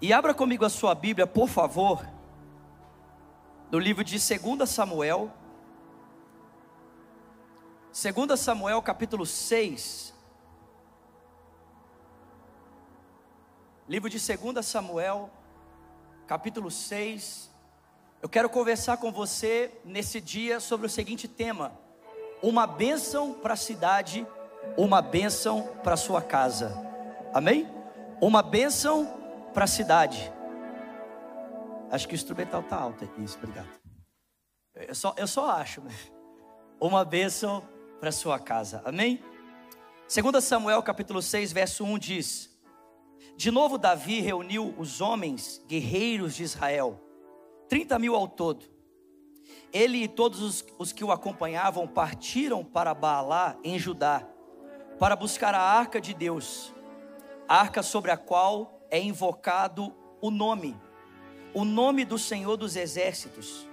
E abra comigo a sua Bíblia, por favor, no livro de 2 Samuel. 2 Samuel capítulo 6. Livro de 2 Samuel, capítulo 6. Eu quero conversar com você nesse dia sobre o seguinte tema: uma bênção para a cidade, uma bênção para a sua casa. Amém? Uma bênção para a cidade. Acho que o instrumental está alto aqui, isso, obrigado. Eu só, eu só acho, né? Uma bênção para sua casa, amém? 2 Samuel capítulo 6, verso 1 diz: De novo Davi reuniu os homens guerreiros de Israel, 30 mil ao todo. Ele e todos os, os que o acompanhavam partiram para Baalá, em Judá, para buscar a arca de Deus, a arca sobre a qual é invocado o nome, o nome do Senhor dos Exércitos,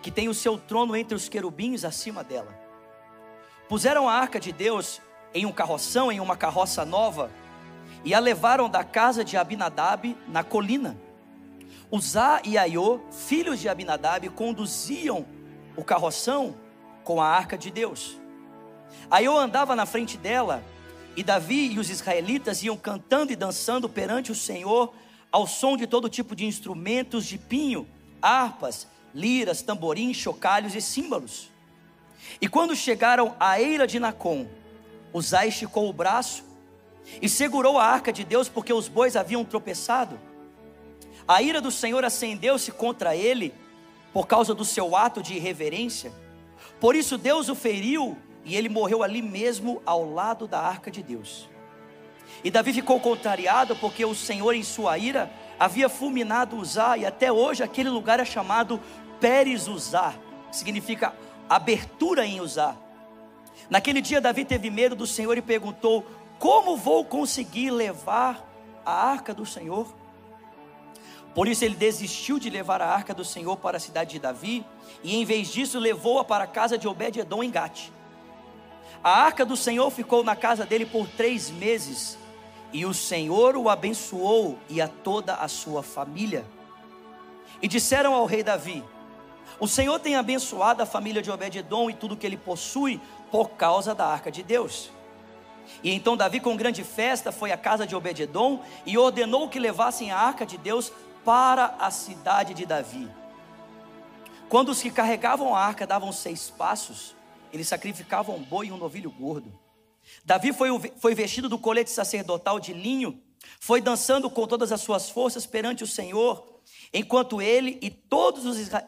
que tem o seu trono entre os querubins acima dela. Puseram a arca de Deus em um carroção, em uma carroça nova, e a levaram da casa de Abinadab na colina. Uzá e Aiô, filhos de Abinadab, conduziam o carroção com a arca de Deus. Aiô andava na frente dela e Davi e os israelitas iam cantando e dançando perante o Senhor ao som de todo tipo de instrumentos de pinho, harpas, liras, tamborins, chocalhos e símbolos. E quando chegaram à eira de Nacon, Uzai esticou o braço e segurou a arca de Deus porque os bois haviam tropeçado. A ira do Senhor acendeu-se contra ele por causa do seu ato de irreverência. Por isso Deus o feriu e ele morreu ali mesmo ao lado da arca de Deus. E Davi ficou contrariado porque o Senhor, em sua ira, havia fulminado Uzá, e até hoje aquele lugar é chamado Pérez Uzá, que significa abertura em Uzá. Naquele dia, Davi teve medo do Senhor e perguntou: Como vou conseguir levar a arca do Senhor? Por isso ele desistiu de levar a arca do Senhor para a cidade de Davi, e em vez disso levou-a para a casa de Obed-Edom em Gate. A arca do Senhor ficou na casa dele por três meses, e o Senhor o abençoou e a toda a sua família. E disseram ao rei Davi: O Senhor tem abençoado a família de Obed-Edom e tudo que ele possui por causa da arca de Deus. E então Davi, com grande festa, foi à casa de Obed-Edom e ordenou que levassem a arca de Deus para a cidade de Davi. Quando os que carregavam a arca davam seis passos, eles sacrificavam um boi e um novilho gordo. Davi foi, foi vestido do colete sacerdotal de linho, foi dançando com todas as suas forças perante o Senhor, enquanto ele e todos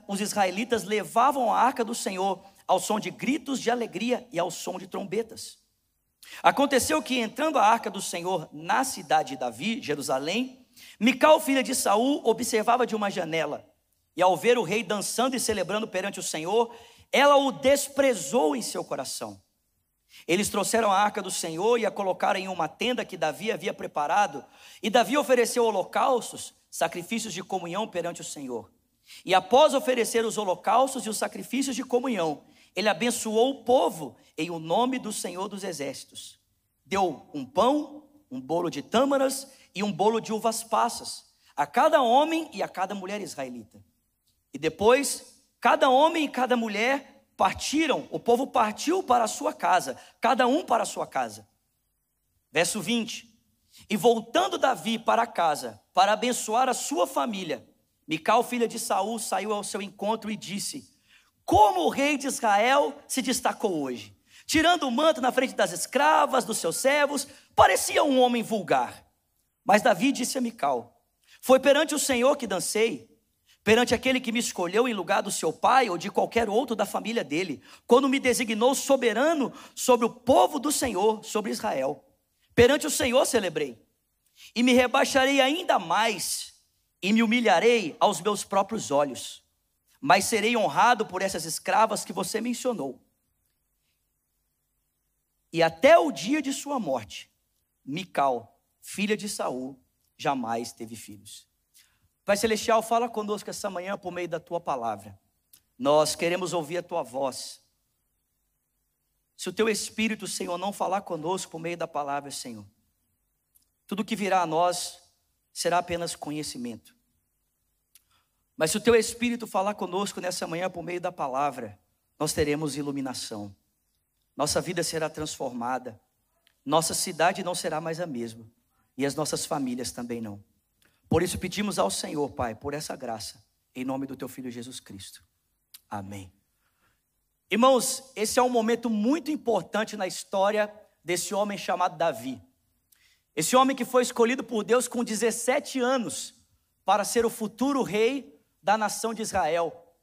os israelitas levavam a arca do Senhor ao som de gritos de alegria e ao som de trombetas. Aconteceu que entrando a arca do Senhor na cidade de Davi, Jerusalém, Mical, filha de Saul, observava de uma janela, e ao ver o rei dançando e celebrando perante o Senhor, ela o desprezou em seu coração. Eles trouxeram a arca do Senhor e a colocaram em uma tenda que Davi havia preparado, e Davi ofereceu holocaustos, sacrifícios de comunhão perante o Senhor. E após oferecer os holocaustos e os sacrifícios de comunhão, ele abençoou o povo em o nome do Senhor dos Exércitos. Deu um pão, um bolo de tâmaras e um bolo de uvas passas a cada homem e a cada mulher israelita. E depois Cada homem e cada mulher partiram, o povo partiu para a sua casa, cada um para a sua casa. Verso 20. E voltando Davi para casa, para abençoar a sua família, Mical, filha de Saul, saiu ao seu encontro e disse: Como o rei de Israel se destacou hoje, tirando o manto na frente das escravas, dos seus servos, parecia um homem vulgar. Mas Davi disse a Mical: Foi perante o Senhor que dancei perante aquele que me escolheu em lugar do seu pai ou de qualquer outro da família dele, quando me designou soberano sobre o povo do Senhor, sobre Israel. Perante o Senhor celebrei, e me rebaixarei ainda mais, e me humilharei aos meus próprios olhos, mas serei honrado por essas escravas que você mencionou. E até o dia de sua morte, Mical, filha de Saul, jamais teve filhos. Pai Celestial, fala conosco essa manhã por meio da tua palavra. Nós queremos ouvir a tua voz. Se o teu Espírito, Senhor, não falar conosco por meio da palavra, Senhor, tudo que virá a nós será apenas conhecimento. Mas se o teu Espírito falar conosco nessa manhã por meio da palavra, nós teremos iluminação. Nossa vida será transformada. Nossa cidade não será mais a mesma. E as nossas famílias também não. Por isso pedimos ao Senhor, Pai, por essa graça, em nome do teu filho Jesus Cristo. Amém. Irmãos, esse é um momento muito importante na história desse homem chamado Davi. Esse homem que foi escolhido por Deus com 17 anos para ser o futuro rei da nação de Israel.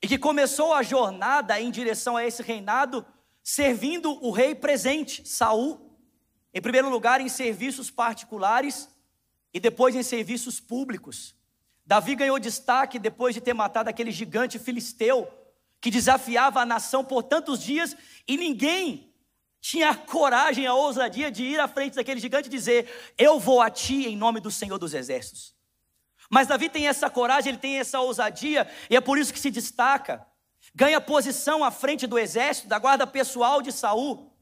E que começou a jornada em direção a esse reinado servindo o rei presente, Saul, em primeiro lugar em serviços particulares e depois em serviços públicos. Davi ganhou destaque depois de ter matado aquele gigante filisteu que desafiava a nação por tantos dias e ninguém tinha a coragem, a ousadia de ir à frente daquele gigante e dizer: Eu vou a ti em nome do Senhor dos Exércitos. Mas Davi tem essa coragem, ele tem essa ousadia, e é por isso que se destaca. Ganha posição à frente do exército, da guarda pessoal de Saul.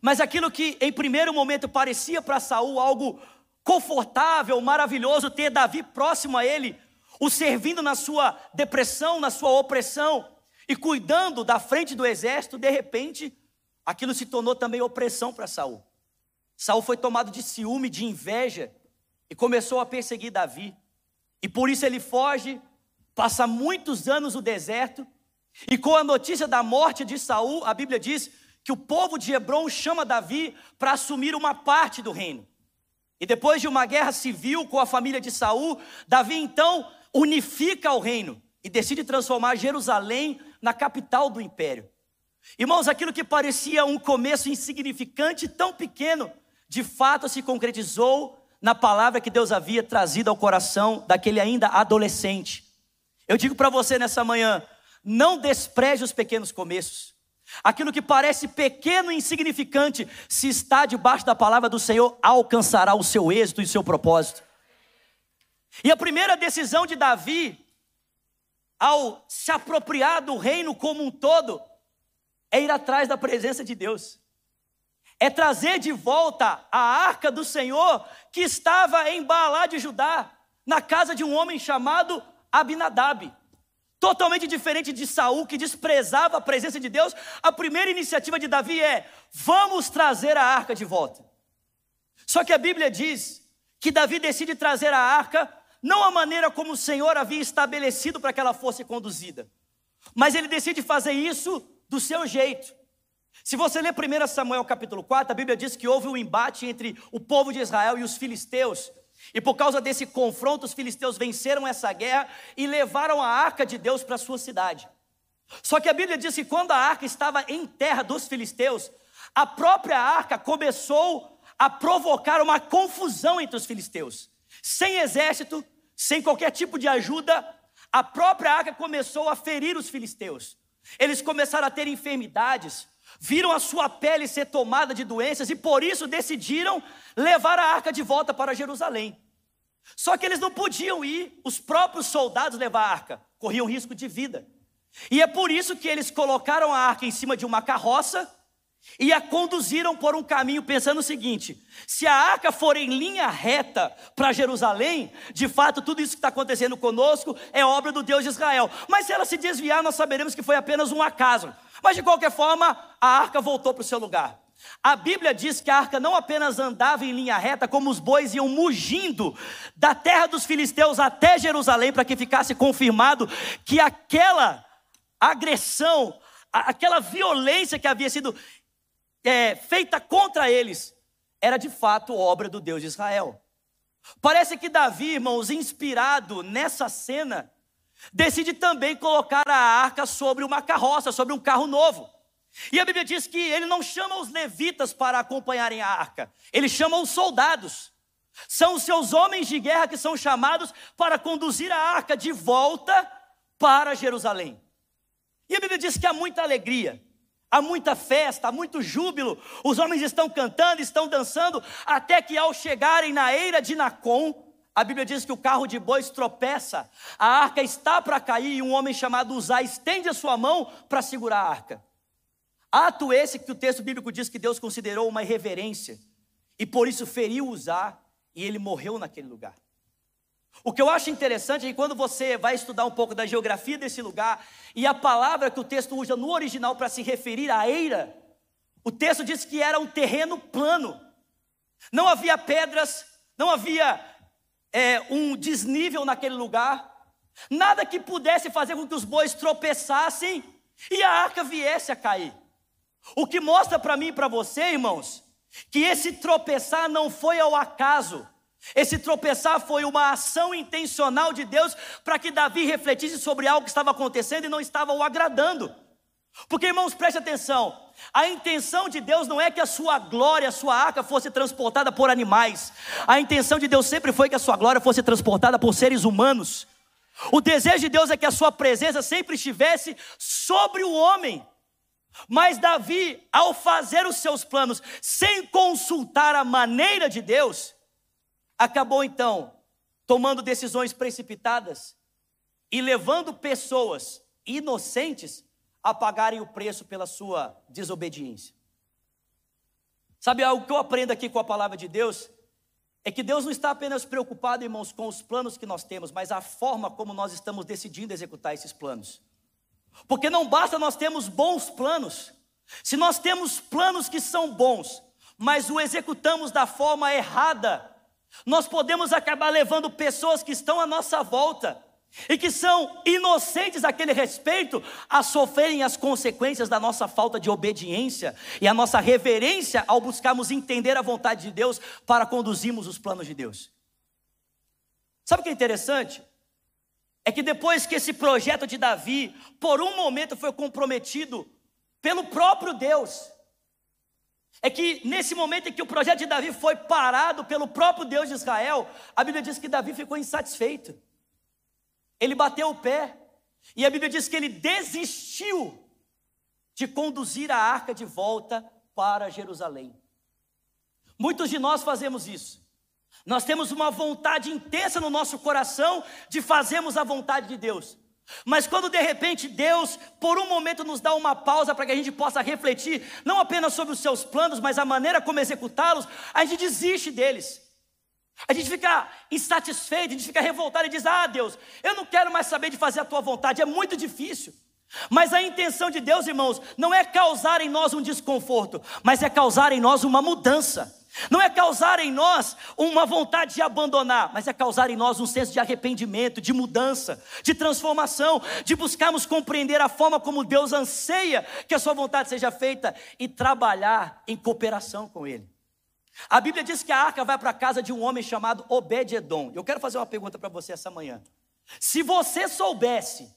Mas aquilo que em primeiro momento parecia para Saul algo confortável, maravilhoso, ter Davi próximo a ele, o servindo na sua depressão, na sua opressão, e cuidando da frente do exército, de repente, aquilo se tornou também opressão para Saul. Saul foi tomado de ciúme, de inveja, e começou a perseguir Davi. E por isso ele foge, passa muitos anos no deserto, e com a notícia da morte de Saul, a Bíblia diz que o povo de Hebron chama Davi para assumir uma parte do reino. E depois de uma guerra civil com a família de Saul, Davi então unifica o reino e decide transformar Jerusalém na capital do império. Irmãos, aquilo que parecia um começo insignificante, tão pequeno, de fato se concretizou na palavra que Deus havia trazido ao coração daquele ainda adolescente. Eu digo para você nessa manhã: não despreze os pequenos começos. Aquilo que parece pequeno e insignificante, se está debaixo da palavra do Senhor, alcançará o seu êxito e o seu propósito. E a primeira decisão de Davi, ao se apropriar do reino como um todo, é ir atrás da presença de Deus é trazer de volta a arca do Senhor que estava em Baalá de Judá, na casa de um homem chamado Abinadab. Totalmente diferente de Saul, que desprezava a presença de Deus, a primeira iniciativa de Davi é: vamos trazer a arca de volta. Só que a Bíblia diz que Davi decide trazer a arca não a maneira como o Senhor havia estabelecido para que ela fosse conduzida, mas ele decide fazer isso do seu jeito. Se você ler 1 Samuel capítulo 4, a Bíblia diz que houve um embate entre o povo de Israel e os filisteus. E por causa desse confronto, os filisteus venceram essa guerra e levaram a arca de Deus para sua cidade. Só que a Bíblia diz que quando a arca estava em terra dos filisteus, a própria arca começou a provocar uma confusão entre os filisteus. Sem exército, sem qualquer tipo de ajuda, a própria arca começou a ferir os filisteus. Eles começaram a ter enfermidades, viram a sua pele ser tomada de doenças e por isso decidiram levar a arca de volta para Jerusalém. Só que eles não podiam ir, os próprios soldados levar a arca, corriam risco de vida. E é por isso que eles colocaram a arca em cima de uma carroça e a conduziram por um caminho, pensando o seguinte: se a arca for em linha reta para Jerusalém, de fato tudo isso que está acontecendo conosco é obra do Deus de Israel. Mas se ela se desviar, nós saberemos que foi apenas um acaso. Mas de qualquer forma, a arca voltou para o seu lugar. A Bíblia diz que a arca não apenas andava em linha reta, como os bois iam mugindo da terra dos filisteus até Jerusalém, para que ficasse confirmado que aquela agressão, aquela violência que havia sido é, feita contra eles, era de fato obra do Deus de Israel. Parece que Davi, irmãos, inspirado nessa cena, decide também colocar a arca sobre uma carroça, sobre um carro novo. E a Bíblia diz que ele não chama os levitas para acompanharem a arca, ele chama os soldados. São os seus homens de guerra que são chamados para conduzir a arca de volta para Jerusalém. E a Bíblia diz que há muita alegria, há muita festa, há muito júbilo. Os homens estão cantando, estão dançando, até que ao chegarem na eira de Nacon, a Bíblia diz que o carro de bois tropeça, a arca está para cair e um homem chamado Uzá estende a sua mão para segurar a arca. Ato esse que o texto bíblico diz que Deus considerou uma irreverência e por isso feriu Uzá e ele morreu naquele lugar. O que eu acho interessante é que quando você vai estudar um pouco da geografia desse lugar, e a palavra que o texto usa no original para se referir à eira, o texto diz que era um terreno plano, não havia pedras, não havia é, um desnível naquele lugar, nada que pudesse fazer com que os bois tropeçassem e a arca viesse a cair. O que mostra para mim e para você, irmãos, que esse tropeçar não foi ao acaso, esse tropeçar foi uma ação intencional de Deus para que Davi refletisse sobre algo que estava acontecendo e não estava o agradando. Porque, irmãos, preste atenção: a intenção de Deus não é que a sua glória, a sua arca fosse transportada por animais, a intenção de Deus sempre foi que a sua glória fosse transportada por seres humanos. O desejo de Deus é que a sua presença sempre estivesse sobre o homem. Mas Davi, ao fazer os seus planos sem consultar a maneira de Deus, acabou então tomando decisões precipitadas e levando pessoas inocentes a pagarem o preço pela sua desobediência. Sabe algo que eu aprendo aqui com a palavra de Deus? É que Deus não está apenas preocupado, irmãos, com os planos que nós temos, mas a forma como nós estamos decidindo executar esses planos. Porque não basta nós termos bons planos, se nós temos planos que são bons, mas o executamos da forma errada, nós podemos acabar levando pessoas que estão à nossa volta e que são inocentes àquele respeito a sofrerem as consequências da nossa falta de obediência e a nossa reverência ao buscarmos entender a vontade de Deus para conduzirmos os planos de Deus. Sabe o que é interessante? É que depois que esse projeto de Davi, por um momento, foi comprometido pelo próprio Deus, é que nesse momento em que o projeto de Davi foi parado pelo próprio Deus de Israel, a Bíblia diz que Davi ficou insatisfeito. Ele bateu o pé. E a Bíblia diz que ele desistiu de conduzir a arca de volta para Jerusalém. Muitos de nós fazemos isso. Nós temos uma vontade intensa no nosso coração de fazermos a vontade de Deus. Mas quando de repente Deus, por um momento, nos dá uma pausa para que a gente possa refletir, não apenas sobre os seus planos, mas a maneira como executá-los, a gente desiste deles. A gente fica insatisfeito, a gente fica revoltado e diz: Ah, Deus, eu não quero mais saber de fazer a tua vontade, é muito difícil. Mas a intenção de Deus, irmãos, não é causar em nós um desconforto, mas é causar em nós uma mudança. Não é causar em nós uma vontade de abandonar, mas é causar em nós um senso de arrependimento, de mudança, de transformação, de buscarmos compreender a forma como Deus anseia que a sua vontade seja feita e trabalhar em cooperação com Ele. A Bíblia diz que a arca vai para a casa de um homem chamado Obed-edom. Eu quero fazer uma pergunta para você essa manhã. Se você soubesse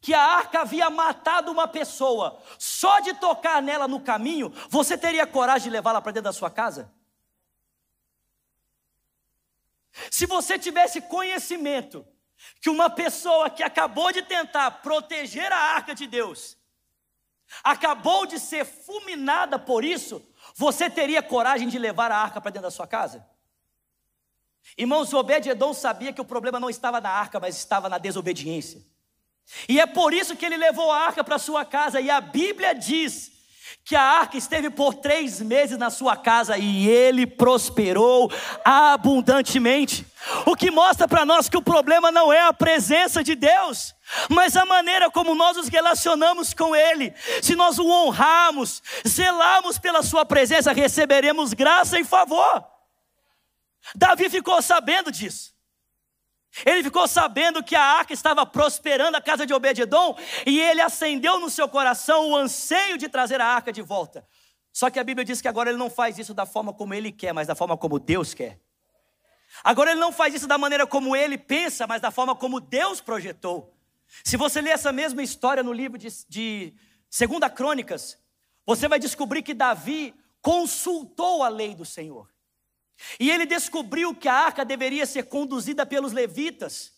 que a arca havia matado uma pessoa, só de tocar nela no caminho, você teria coragem de levá-la para dentro da sua casa? Se você tivesse conhecimento que uma pessoa que acabou de tentar proteger a arca de Deus, acabou de ser fulminada por isso, você teria coragem de levar a arca para dentro da sua casa? Irmãos, Obed-Edom sabia que o problema não estava na arca, mas estava na desobediência. E é por isso que ele levou a arca para sua casa, e a Bíblia diz que a arca esteve por três meses na sua casa e ele prosperou abundantemente. O que mostra para nós que o problema não é a presença de Deus, mas a maneira como nós nos relacionamos com Ele. Se nós o honrarmos, zelarmos pela Sua presença, receberemos graça e favor. Davi ficou sabendo disso. Ele ficou sabendo que a arca estava prosperando a casa de Obededon e ele acendeu no seu coração o anseio de trazer a arca de volta. Só que a Bíblia diz que agora ele não faz isso da forma como ele quer, mas da forma como Deus quer. Agora ele não faz isso da maneira como ele pensa, mas da forma como Deus projetou. Se você ler essa mesma história no livro de, de Segunda Crônicas, você vai descobrir que Davi consultou a lei do Senhor. E ele descobriu que a arca deveria ser conduzida pelos levitas,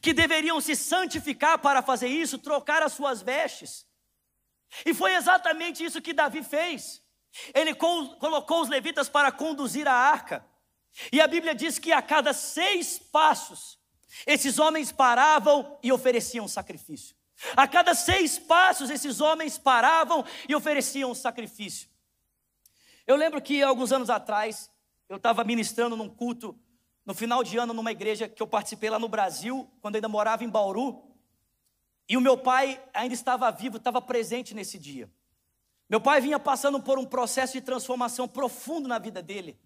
que deveriam se santificar para fazer isso, trocar as suas vestes. E foi exatamente isso que Davi fez. Ele colocou os levitas para conduzir a arca. E a Bíblia diz que a cada seis passos, esses homens paravam e ofereciam sacrifício. A cada seis passos, esses homens paravam e ofereciam sacrifício. Eu lembro que alguns anos atrás, eu estava ministrando num culto no final de ano, numa igreja que eu participei lá no Brasil, quando ainda morava em Bauru, e o meu pai ainda estava vivo, estava presente nesse dia. Meu pai vinha passando por um processo de transformação profundo na vida dele.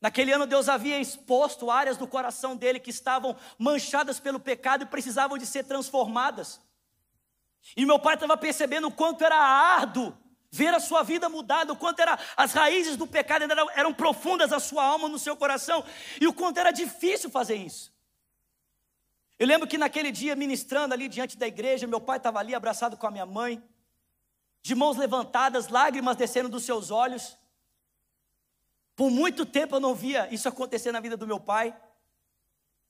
Naquele ano, Deus havia exposto áreas do coração dele que estavam manchadas pelo pecado e precisavam de ser transformadas. E meu pai estava percebendo o quanto era árduo ver a sua vida mudada, o quanto era, as raízes do pecado eram, eram profundas na sua alma, no seu coração, e o quanto era difícil fazer isso. Eu lembro que naquele dia, ministrando ali diante da igreja, meu pai estava ali abraçado com a minha mãe, de mãos levantadas, lágrimas descendo dos seus olhos. Por muito tempo eu não via isso acontecer na vida do meu pai.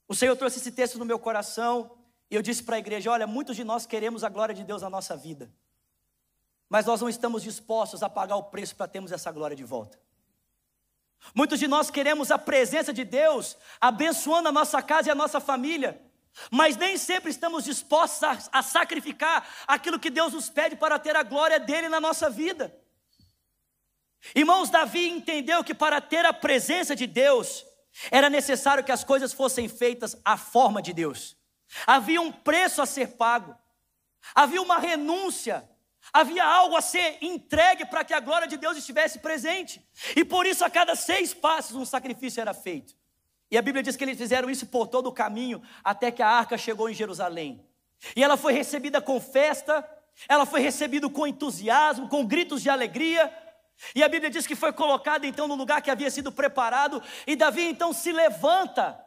O Senhor trouxe esse texto no meu coração, e eu disse para a igreja: olha, muitos de nós queremos a glória de Deus na nossa vida mas nós não estamos dispostos a pagar o preço para termos essa glória de volta. Muitos de nós queremos a presença de Deus abençoando a nossa casa e a nossa família, mas nem sempre estamos dispostos a, a sacrificar aquilo que Deus nos pede para ter a glória dele na nossa vida. Irmãos, Davi entendeu que para ter a presença de Deus, era necessário que as coisas fossem feitas à forma de Deus. Havia um preço a ser pago, havia uma renúncia, Havia algo a ser entregue para que a glória de Deus estivesse presente. E por isso, a cada seis passos, um sacrifício era feito. E a Bíblia diz que eles fizeram isso por todo o caminho, até que a arca chegou em Jerusalém. E ela foi recebida com festa, ela foi recebida com entusiasmo, com gritos de alegria. E a Bíblia diz que foi colocada então no lugar que havia sido preparado. E Davi então se levanta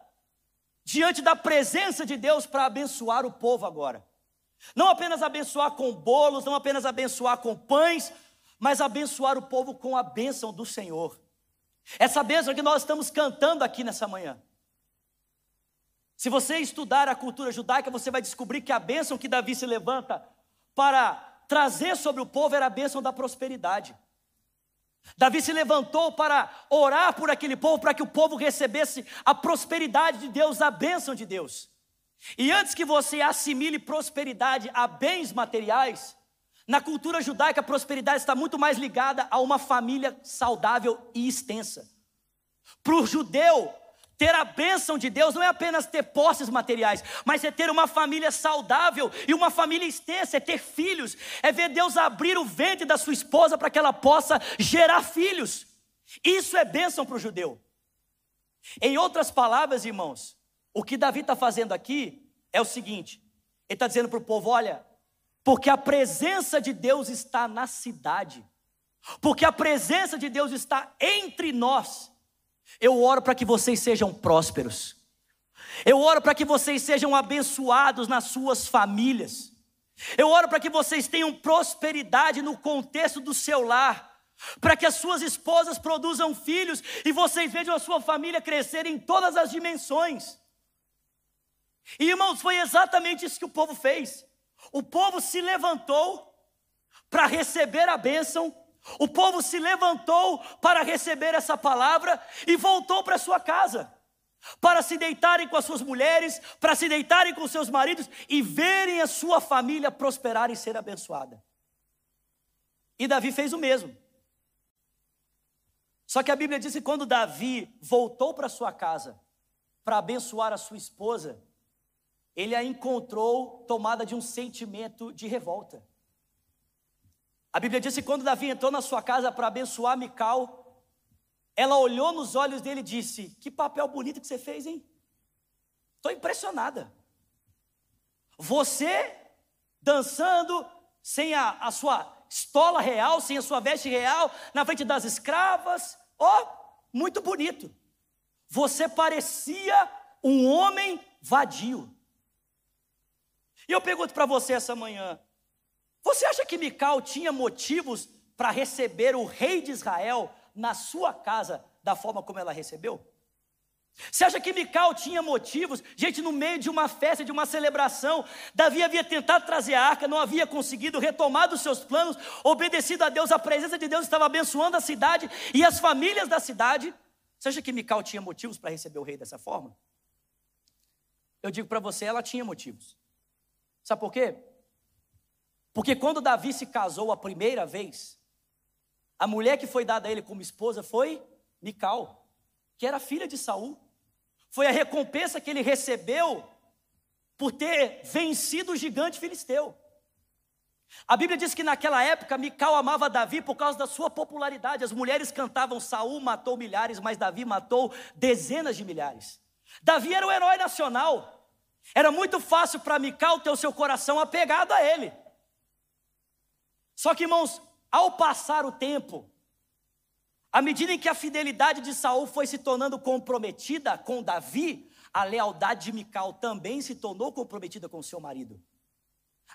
diante da presença de Deus para abençoar o povo agora. Não apenas abençoar com bolos, não apenas abençoar com pães, mas abençoar o povo com a bênção do Senhor. Essa bênção que nós estamos cantando aqui nessa manhã. Se você estudar a cultura judaica, você vai descobrir que a bênção que Davi se levanta para trazer sobre o povo era a bênção da prosperidade. Davi se levantou para orar por aquele povo, para que o povo recebesse a prosperidade de Deus, a bênção de Deus. E antes que você assimile prosperidade a bens materiais, na cultura judaica a prosperidade está muito mais ligada a uma família saudável e extensa. Para o judeu, ter a bênção de Deus não é apenas ter posses materiais, mas é ter uma família saudável e uma família extensa, é ter filhos, é ver Deus abrir o ventre da sua esposa para que ela possa gerar filhos. Isso é bênção para o judeu. Em outras palavras, irmãos, o que Davi está fazendo aqui é o seguinte: ele está dizendo para o povo: olha, porque a presença de Deus está na cidade, porque a presença de Deus está entre nós, eu oro para que vocês sejam prósperos, eu oro para que vocês sejam abençoados nas suas famílias, eu oro para que vocês tenham prosperidade no contexto do seu lar, para que as suas esposas produzam filhos e vocês vejam a sua família crescer em todas as dimensões. E irmãos, foi exatamente isso que o povo fez. O povo se levantou para receber a bênção, o povo se levantou para receber essa palavra e voltou para sua casa, para se deitarem com as suas mulheres, para se deitarem com seus maridos e verem a sua família prosperar e ser abençoada. E Davi fez o mesmo. Só que a Bíblia diz que quando Davi voltou para sua casa para abençoar a sua esposa, ele a encontrou tomada de um sentimento de revolta. A Bíblia diz que quando Davi entrou na sua casa para abençoar Mical, ela olhou nos olhos dele e disse: Que papel bonito que você fez, hein? Estou impressionada. Você dançando sem a, a, sua estola real, sem a sua veste real, na frente das escravas, ó, oh, muito bonito. Você parecia um homem vadio. E eu pergunto para você essa manhã: você acha que Mical tinha motivos para receber o rei de Israel na sua casa da forma como ela recebeu? Você acha que Mical tinha motivos? Gente, no meio de uma festa, de uma celebração, Davi havia tentado trazer a arca, não havia conseguido retomar os seus planos, obedecido a Deus, a presença de Deus estava abençoando a cidade e as famílias da cidade. Você acha que Mical tinha motivos para receber o rei dessa forma? Eu digo para você, ela tinha motivos. Sabe por quê? Porque quando Davi se casou a primeira vez, a mulher que foi dada a ele como esposa foi Mical, que era filha de Saul. foi a recompensa que ele recebeu por ter vencido o gigante filisteu. A Bíblia diz que naquela época Mical amava Davi por causa da sua popularidade. As mulheres cantavam: Saul matou milhares, mas Davi matou dezenas de milhares. Davi era o herói nacional. Era muito fácil para Mical ter o seu coração apegado a ele. Só que, irmãos, ao passar o tempo, à medida em que a fidelidade de Saul foi se tornando comprometida com Davi, a lealdade de Mical também se tornou comprometida com seu marido.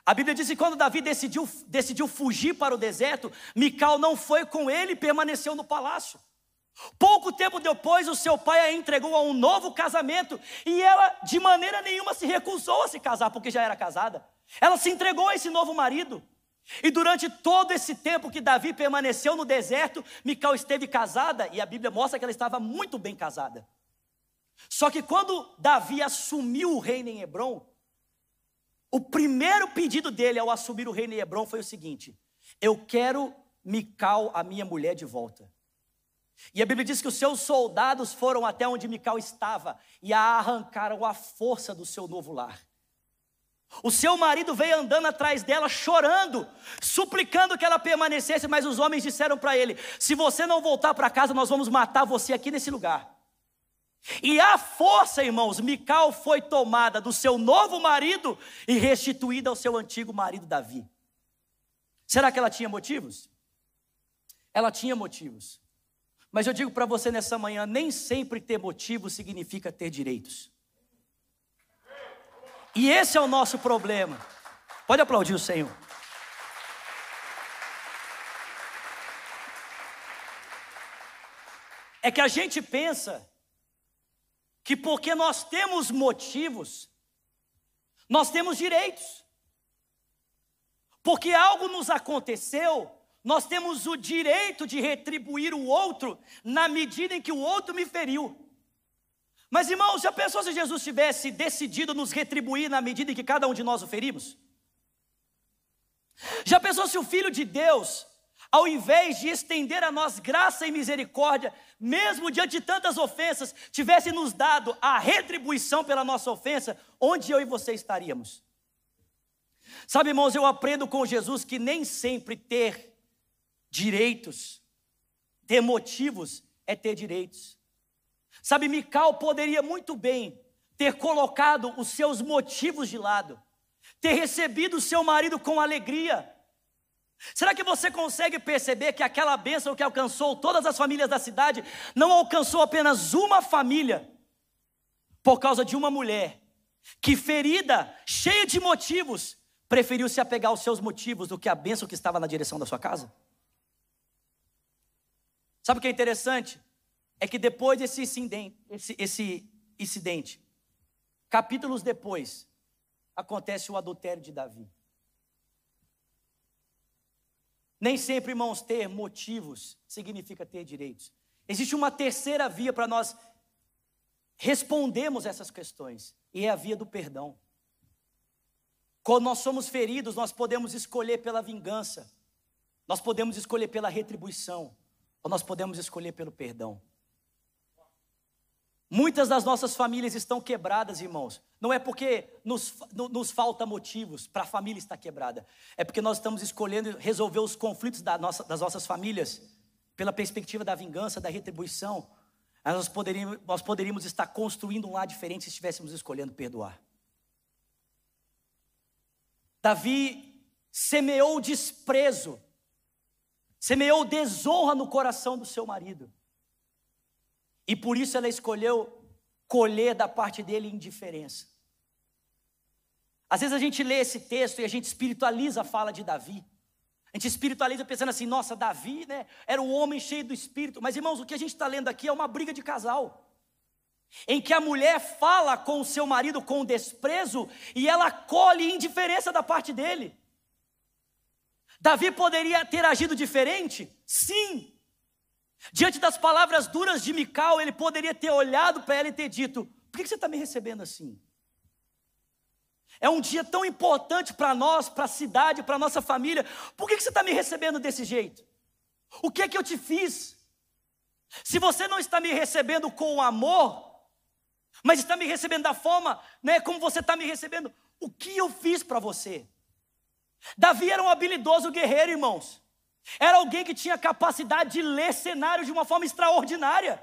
A Bíblia diz que quando Davi decidiu, decidiu fugir para o deserto, Mical não foi com ele e permaneceu no palácio. Pouco tempo depois, o seu pai a entregou a um novo casamento e ela, de maneira nenhuma, se recusou a se casar, porque já era casada. Ela se entregou a esse novo marido. E durante todo esse tempo que Davi permaneceu no deserto, Mical esteve casada, e a Bíblia mostra que ela estava muito bem casada. Só que quando Davi assumiu o reino em Hebron, o primeiro pedido dele ao assumir o reino em Hebron foi o seguinte: Eu quero Mical, a minha mulher, de volta. E a Bíblia diz que os seus soldados foram até onde Mical estava e a arrancaram à força do seu novo lar. O seu marido veio andando atrás dela, chorando, suplicando que ela permanecesse, mas os homens disseram para ele: Se você não voltar para casa, nós vamos matar você aqui nesse lugar. E a força, irmãos, Mical foi tomada do seu novo marido e restituída ao seu antigo marido Davi. Será que ela tinha motivos? Ela tinha motivos. Mas eu digo para você nessa manhã: nem sempre ter motivos significa ter direitos. E esse é o nosso problema. Pode aplaudir o Senhor. É que a gente pensa que porque nós temos motivos, nós temos direitos. Porque algo nos aconteceu, nós temos o direito de retribuir o outro na medida em que o outro me feriu. Mas irmãos, já pensou se Jesus tivesse decidido nos retribuir na medida em que cada um de nós o ferimos? Já pensou se o Filho de Deus, ao invés de estender a nós graça e misericórdia, mesmo diante de tantas ofensas, tivesse nos dado a retribuição pela nossa ofensa, onde eu e você estaríamos? Sabe, irmãos, eu aprendo com Jesus que nem sempre ter direitos, ter motivos, é ter direitos. Sabe, Mical poderia muito bem ter colocado os seus motivos de lado, ter recebido o seu marido com alegria. Será que você consegue perceber que aquela bênção que alcançou todas as famílias da cidade não alcançou apenas uma família por causa de uma mulher que, ferida, cheia de motivos, preferiu se apegar aos seus motivos do que a bênção que estava na direção da sua casa? Sabe o que é interessante? é que depois desse incidente, esse, esse incidente, capítulos depois, acontece o adultério de Davi. Nem sempre, irmãos, ter motivos significa ter direitos. Existe uma terceira via para nós respondermos essas questões, e é a via do perdão. Quando nós somos feridos, nós podemos escolher pela vingança, nós podemos escolher pela retribuição, ou nós podemos escolher pelo perdão. Muitas das nossas famílias estão quebradas, irmãos. Não é porque nos, nos falta motivos para a família estar quebrada. É porque nós estamos escolhendo resolver os conflitos da nossa, das nossas famílias pela perspectiva da vingança, da retribuição. Nós poderíamos, nós poderíamos estar construindo um lar diferente se estivéssemos escolhendo perdoar. Davi semeou desprezo, semeou desonra no coração do seu marido. E por isso ela escolheu colher da parte dele indiferença. Às vezes a gente lê esse texto e a gente espiritualiza a fala de Davi. A gente espiritualiza pensando assim, nossa, Davi, né, era um homem cheio do espírito. Mas irmãos, o que a gente está lendo aqui é uma briga de casal. Em que a mulher fala com o seu marido com desprezo e ela colhe indiferença da parte dele. Davi poderia ter agido diferente? Sim. Diante das palavras duras de Mical, ele poderia ter olhado para ela e ter dito: Por que você está me recebendo assim? É um dia tão importante para nós, para a cidade, para a nossa família. Por que você está me recebendo desse jeito? O que é que eu te fiz? Se você não está me recebendo com amor, mas está me recebendo da forma, né, como você está me recebendo. O que eu fiz para você? Davi era um habilidoso guerreiro, irmãos. Era alguém que tinha capacidade de ler cenários de uma forma extraordinária.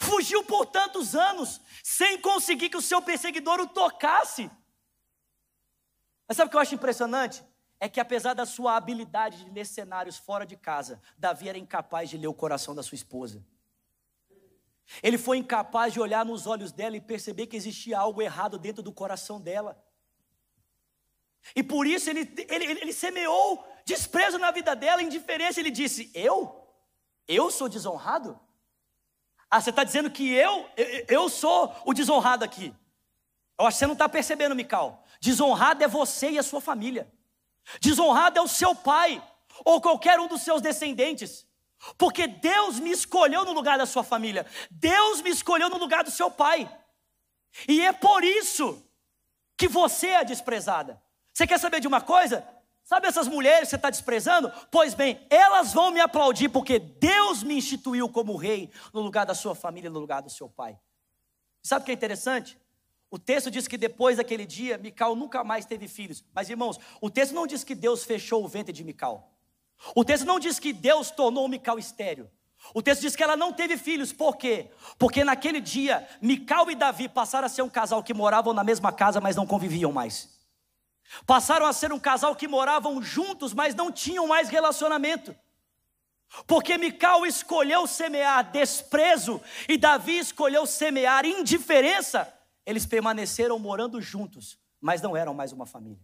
Fugiu por tantos anos sem conseguir que o seu perseguidor o tocasse. Mas sabe o que eu acho impressionante? É que apesar da sua habilidade de ler cenários fora de casa, Davi era incapaz de ler o coração da sua esposa. Ele foi incapaz de olhar nos olhos dela e perceber que existia algo errado dentro do coração dela. E por isso ele, ele, ele semeou desprezo na vida dela, indiferença. Ele disse: Eu? Eu sou desonrado? Ah, você está dizendo que eu, eu, eu sou o desonrado aqui. Eu acho que você não está percebendo, Mical. Desonrado é você e a sua família. Desonrado é o seu pai, ou qualquer um dos seus descendentes. Porque Deus me escolheu no lugar da sua família. Deus me escolheu no lugar do seu pai. E é por isso que você é desprezada. Você quer saber de uma coisa? Sabe essas mulheres que você está desprezando? Pois bem, elas vão me aplaudir porque Deus me instituiu como rei no lugar da sua família, no lugar do seu pai. Sabe o que é interessante? O texto diz que depois daquele dia, Mical nunca mais teve filhos. Mas irmãos, o texto não diz que Deus fechou o ventre de Mical. O texto não diz que Deus tornou Mical estéreo. O texto diz que ela não teve filhos, por quê? Porque naquele dia, Mical e Davi passaram a ser um casal que moravam na mesma casa, mas não conviviam mais. Passaram a ser um casal que moravam juntos, mas não tinham mais relacionamento. Porque Mical escolheu semear desprezo e Davi escolheu semear indiferença, eles permaneceram morando juntos, mas não eram mais uma família.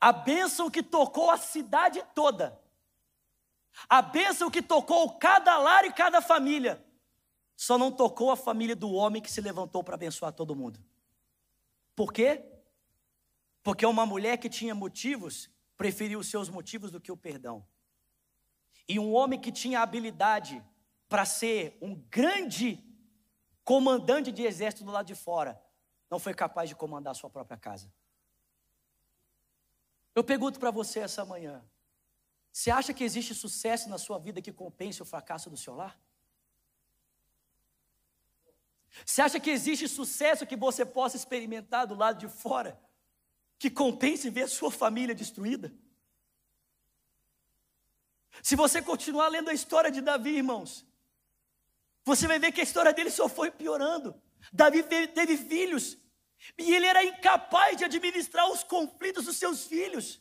A bênção que tocou a cidade toda, a bênção que tocou cada lar e cada família, só não tocou a família do homem que se levantou para abençoar todo mundo. Por quê? Porque uma mulher que tinha motivos preferiu os seus motivos do que o perdão. E um homem que tinha habilidade para ser um grande comandante de exército do lado de fora, não foi capaz de comandar a sua própria casa. Eu pergunto para você essa manhã: você acha que existe sucesso na sua vida que compense o fracasso do seu lar? Você acha que existe sucesso que você possa experimentar do lado de fora que compense ver sua família destruída? Se você continuar lendo a história de Davi, irmãos, você vai ver que a história dele só foi piorando. Davi teve filhos e ele era incapaz de administrar os conflitos dos seus filhos.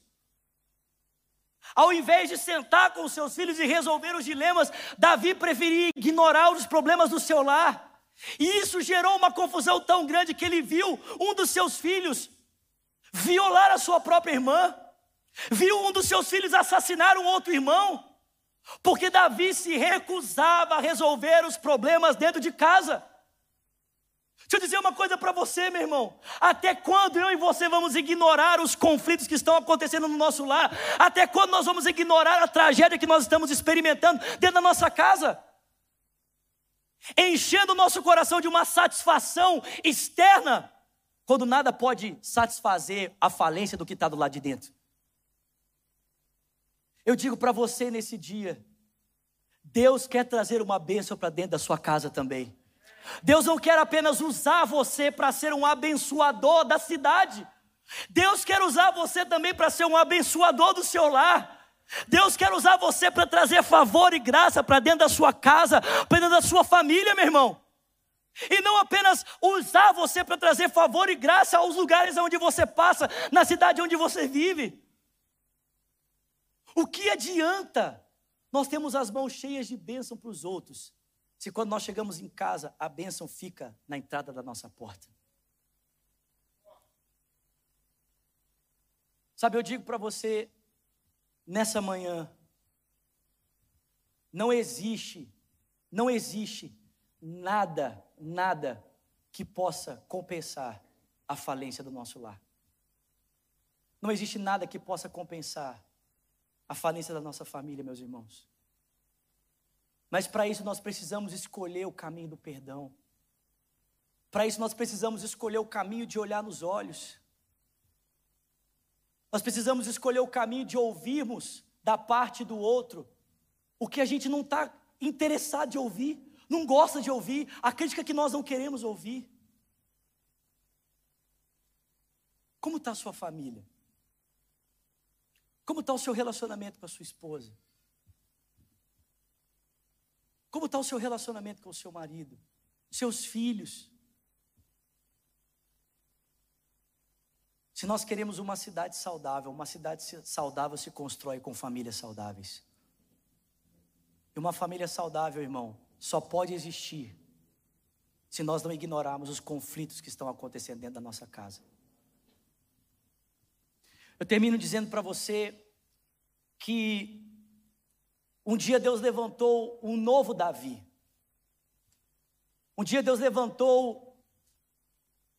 Ao invés de sentar com os seus filhos e resolver os dilemas, Davi preferia ignorar os problemas do seu lar. E isso gerou uma confusão tão grande que ele viu um dos seus filhos violar a sua própria irmã, viu um dos seus filhos assassinar um outro irmão, porque Davi se recusava a resolver os problemas dentro de casa. Deixa eu dizer uma coisa para você, meu irmão. Até quando eu e você vamos ignorar os conflitos que estão acontecendo no nosso lar? Até quando nós vamos ignorar a tragédia que nós estamos experimentando dentro da nossa casa? Enchendo o nosso coração de uma satisfação externa, quando nada pode satisfazer a falência do que está do lado de dentro. Eu digo para você nesse dia, Deus quer trazer uma bênção para dentro da sua casa também. Deus não quer apenas usar você para ser um abençoador da cidade. Deus quer usar você também para ser um abençoador do seu lar. Deus quer usar você para trazer favor e graça para dentro da sua casa, para dentro da sua família, meu irmão. E não apenas usar você para trazer favor e graça aos lugares onde você passa, na cidade onde você vive. O que adianta nós temos as mãos cheias de bênção para os outros, se quando nós chegamos em casa, a bênção fica na entrada da nossa porta? Sabe, eu digo para você, nessa manhã, não existe, não existe nada, nada que possa compensar a falência do nosso lar. Não existe nada que possa compensar a falência da nossa família, meus irmãos. Mas para isso nós precisamos escolher o caminho do perdão. Para isso nós precisamos escolher o caminho de olhar nos olhos. Nós precisamos escolher o caminho de ouvirmos da parte do outro o que a gente não está interessado de ouvir. não gosta de ouvir, a crítica que nós não queremos ouvir. Como está a sua família? Como está o seu relacionamento com a sua esposa? Como está o seu relacionamento com o seu marido? Seus filhos? Se nós queremos uma cidade saudável, uma cidade saudável se constrói com famílias saudáveis. E uma família saudável, irmão, só pode existir se nós não ignorarmos os conflitos que estão acontecendo dentro da nossa casa. Eu termino dizendo para você que um dia Deus levantou um novo Davi. Um dia Deus levantou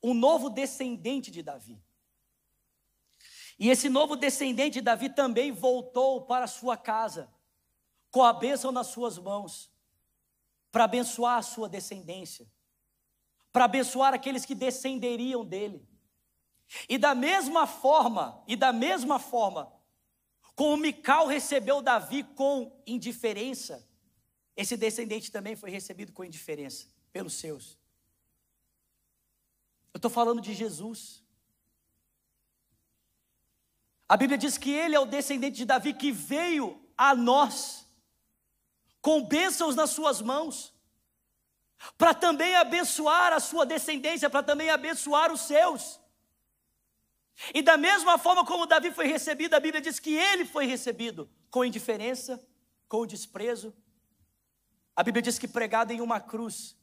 um novo descendente de Davi. E esse novo descendente de Davi também voltou para sua casa, com a bênção nas suas mãos, para abençoar a sua descendência, para abençoar aqueles que descenderiam dele. E da mesma forma, e da mesma forma, como Mical recebeu Davi com indiferença, esse descendente também foi recebido com indiferença pelos seus. Eu estou falando de Jesus. A Bíblia diz que ele é o descendente de Davi que veio a nós com bênçãos nas suas mãos, para também abençoar a sua descendência, para também abençoar os seus. E da mesma forma como Davi foi recebido, a Bíblia diz que ele foi recebido com indiferença, com desprezo. A Bíblia diz que pregado em uma cruz,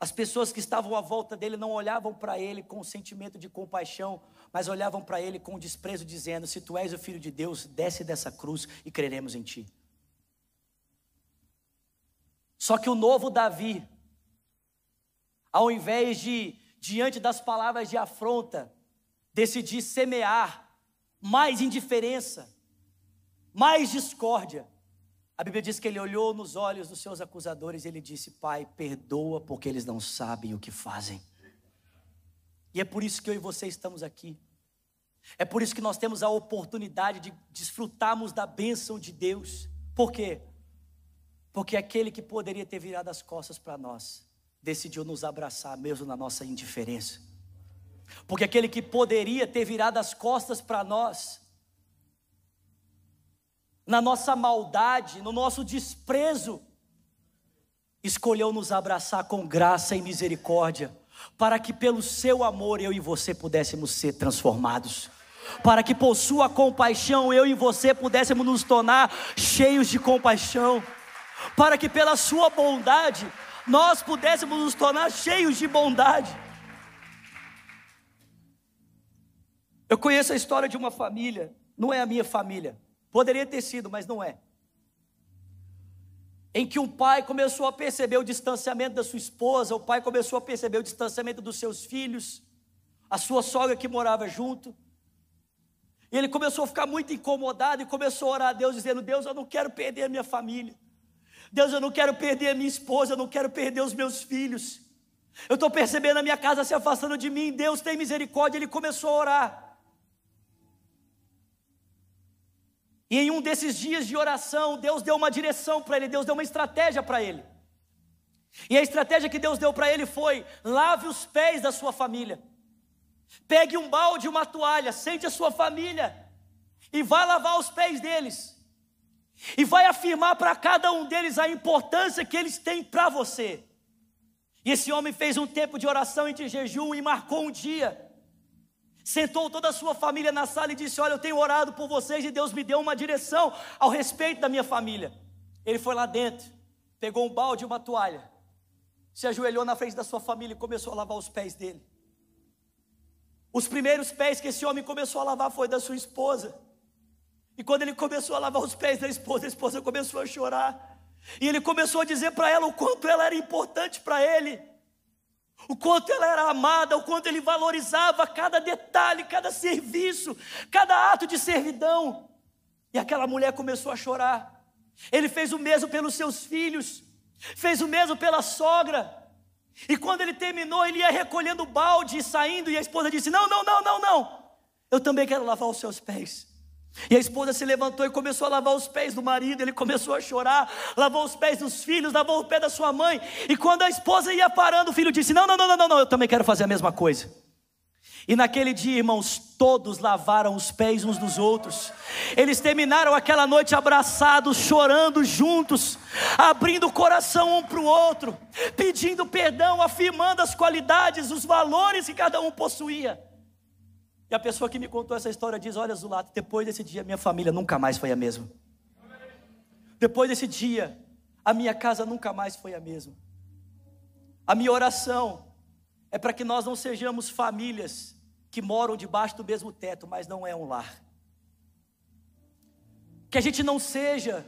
as pessoas que estavam à volta dele não olhavam para ele com um sentimento de compaixão, mas olhavam para ele com desprezo, dizendo: Se tu és o filho de Deus, desce dessa cruz e creremos em ti. Só que o novo Davi, ao invés de, diante das palavras de afronta, decidir semear mais indiferença, mais discórdia, a Bíblia diz que ele olhou nos olhos dos seus acusadores e ele disse: Pai, perdoa porque eles não sabem o que fazem. E é por isso que eu e você estamos aqui. É por isso que nós temos a oportunidade de desfrutarmos da bênção de Deus. Por quê? Porque aquele que poderia ter virado as costas para nós, decidiu nos abraçar mesmo na nossa indiferença. Porque aquele que poderia ter virado as costas para nós, na nossa maldade, no nosso desprezo, escolheu nos abraçar com graça e misericórdia para que pelo seu amor eu e você pudéssemos ser transformados. Para que por sua compaixão eu e você pudéssemos nos tornar cheios de compaixão. Para que pela sua bondade nós pudéssemos nos tornar cheios de bondade. Eu conheço a história de uma família, não é a minha família, poderia ter sido, mas não é em que um pai começou a perceber o distanciamento da sua esposa, o pai começou a perceber o distanciamento dos seus filhos, a sua sogra que morava junto. E ele começou a ficar muito incomodado e começou a orar a Deus, dizendo: Deus, eu não quero perder a minha família. Deus, eu não quero perder a minha esposa, eu não quero perder os meus filhos. Eu estou percebendo a minha casa se afastando de mim. Deus tem misericórdia. Ele começou a orar. E em um desses dias de oração, Deus deu uma direção para ele, Deus deu uma estratégia para ele. E a estratégia que Deus deu para ele foi: lave os pés da sua família. Pegue um balde, uma toalha, sente a sua família e vá lavar os pés deles. E vai afirmar para cada um deles a importância que eles têm para você. E esse homem fez um tempo de oração e de jejum e marcou um dia sentou toda a sua família na sala e disse: Olha, eu tenho orado por vocês e Deus me deu uma direção ao respeito da minha família. Ele foi lá dentro, pegou um balde e uma toalha, se ajoelhou na frente da sua família e começou a lavar os pés dele. Os primeiros pés que esse homem começou a lavar foi da sua esposa. E quando ele começou a lavar os pés da esposa, a esposa começou a chorar. E ele começou a dizer para ela o quanto ela era importante para ele o quanto ela era amada, o quanto ele valorizava cada detalhe, cada serviço, cada ato de servidão. E aquela mulher começou a chorar. Ele fez o mesmo pelos seus filhos, fez o mesmo pela sogra. E quando ele terminou, ele ia recolhendo o balde e saindo, e a esposa disse: Não, não, não, não, não. Eu também quero lavar os seus pés. E a esposa se levantou e começou a lavar os pés do marido, ele começou a chorar, lavou os pés dos filhos, lavou o pé da sua mãe. E quando a esposa ia parando, o filho disse: Não, não, não, não, não, eu também quero fazer a mesma coisa. E naquele dia, irmãos, todos lavaram os pés uns dos outros. Eles terminaram aquela noite abraçados, chorando juntos, abrindo o coração um para o outro, pedindo perdão, afirmando as qualidades, os valores que cada um possuía. E a pessoa que me contou essa história diz: Olha, Zulato, depois desse dia minha família nunca mais foi a mesma. Depois desse dia, a minha casa nunca mais foi a mesma. A minha oração é para que nós não sejamos famílias que moram debaixo do mesmo teto, mas não é um lar. Que a gente não seja